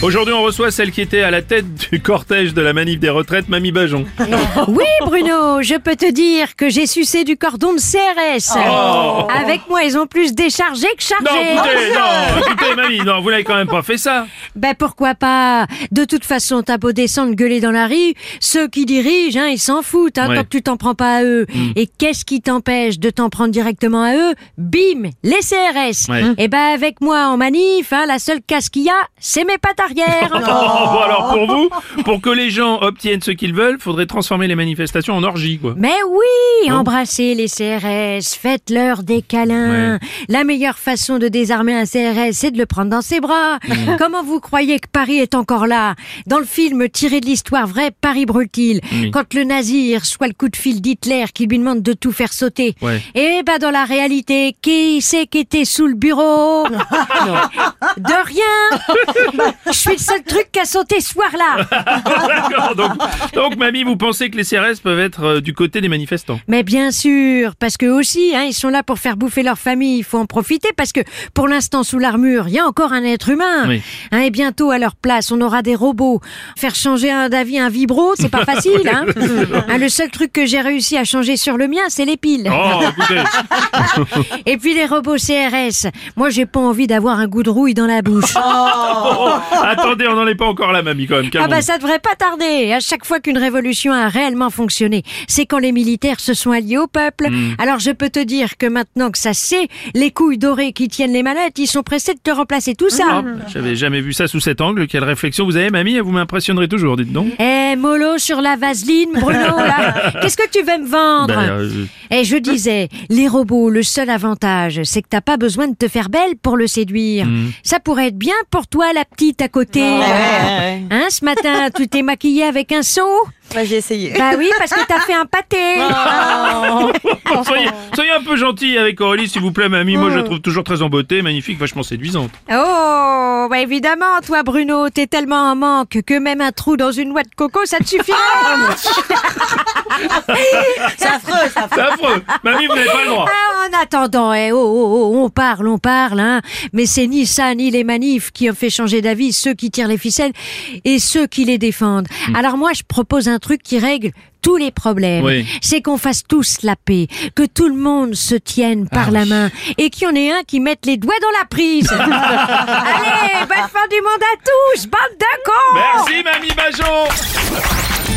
Aujourd'hui, on reçoit celle qui était à la tête du cortège de la manif des retraites, Mamie Bajon. Oui, Bruno, je peux te dire que j'ai sucé du cordon de CRS. Avec moi, ils ont plus déchargé que chargé. Non, écoutez, non, écoutez, Mamie, non, vous n'avez quand même pas fait ça. Ben pourquoi pas? De toute façon, t'as beau descendre gueuler dans la rue, ceux qui dirigent, hein, ils s'en foutent, hein, Ouais. tant que tu t'en prends pas à eux. Et qu'est-ce qui t'empêche de t'en prendre directement à eux? Bim, les CRS. Ouais. Et ben avec moi en manif, hein, la seule casse qu'il y a, c'est mes pattes arrière. Oh, bon, alors pour vous, pour que les gens obtiennent ce qu'ils veulent, faudrait transformer les manifestations en orgie, quoi. Mais oui, embrassez les CRS, faites-leur des câlins. La meilleure façon de désarmer un CRS, c'est de le prendre dans ses bras. Mm. Comment vous croyez que Paris est encore là? Dans le film tiré de l'histoire vraie, Paris brûle-t-il? Oui. Quand le nazi reçoit le coup de fil d'Hitler qui lui demande de tout faire sauter. Ouais. Et bah dans la réalité, qui c'est qui était sous le bureau? De rien Je suis le seul truc qui a sauté ce soir-là donc, donc, Mamie, vous pensez que les CRS peuvent être euh, du côté des manifestants? Mais bien sûr, parce que aussi, hein, ils sont là pour faire bouffer leur famille. Il faut en profiter parce que pour l'instant, sous l'armure, il y a encore un être humain. Oui. Hein, bientôt, à leur place, on aura des robots. Faire changer un d'avis un vibro, c'est pas facile. Hein. Hein, le seul truc que j'ai réussi à changer sur le mien, c'est les piles. Oh, Et puis les robots CRS. Moi, j'ai pas envie d'avoir un goût de rouille dans la bouche. oh, attendez, on n'en est pas encore là, Mamie, quand même, Ah bah ça devrait pas tarder. À chaque fois qu'une révolution a réellement fonctionné, c'est quand les militaires se sont alliés au peuple. Hmm. Alors je peux te dire que maintenant que ça c'est, les couilles dorées qui tiennent les manettes, ils sont pressés de te remplacer tout ça. Ah, J'avais jamais vu ça sous cet angle. Quelle réflexion vous avez, Mamie Vous m'impressionnerez toujours, dites donc. Eh mollo sur la vaseline, Bruno là. Qu'est-ce que tu veux me vendre Ben, euh, Eh je disais, les robots, le seul avantage, c'est que t'as pas besoin de te faire belle pour le séduire. Hmm. Ça pourrait être bien pour toi la petite à côté. Hein, ce matin, tu t'es maquillée avec un seau j'ai essayé. Bah oui, parce que t'as fait un pâté. Bon, soyez, soyez un peu gentil avec Aurélie, s'il vous plaît, Mamie. Moi, je la trouve toujours très en beauté, magnifique, vachement séduisante. Oh, bah évidemment, toi Bruno, t'es tellement en manque que même un trou dans une noix de coco, ça te suffirait. C'est affreux, c'est affreux. C'est affreux. Mamie, vous n'avez pas le droit. Ah, en attendant, eh, oh, oh, oh, on parle, on parle, hein. Mais c'est ni ça, ni les manifs qui ont fait changer d'avis ceux qui tirent les ficelles et ceux qui les défendent. Alors moi, je propose un truc qui règle tous les problèmes. Oui. C'est qu'on fasse tous la paix, que tout le monde se tienne par Ah la oui. main et qu'il y en ait un qui mette les doigts dans la prise. Allez, fin du monde à touche, bande de cons. Merci, Mamie Bajon.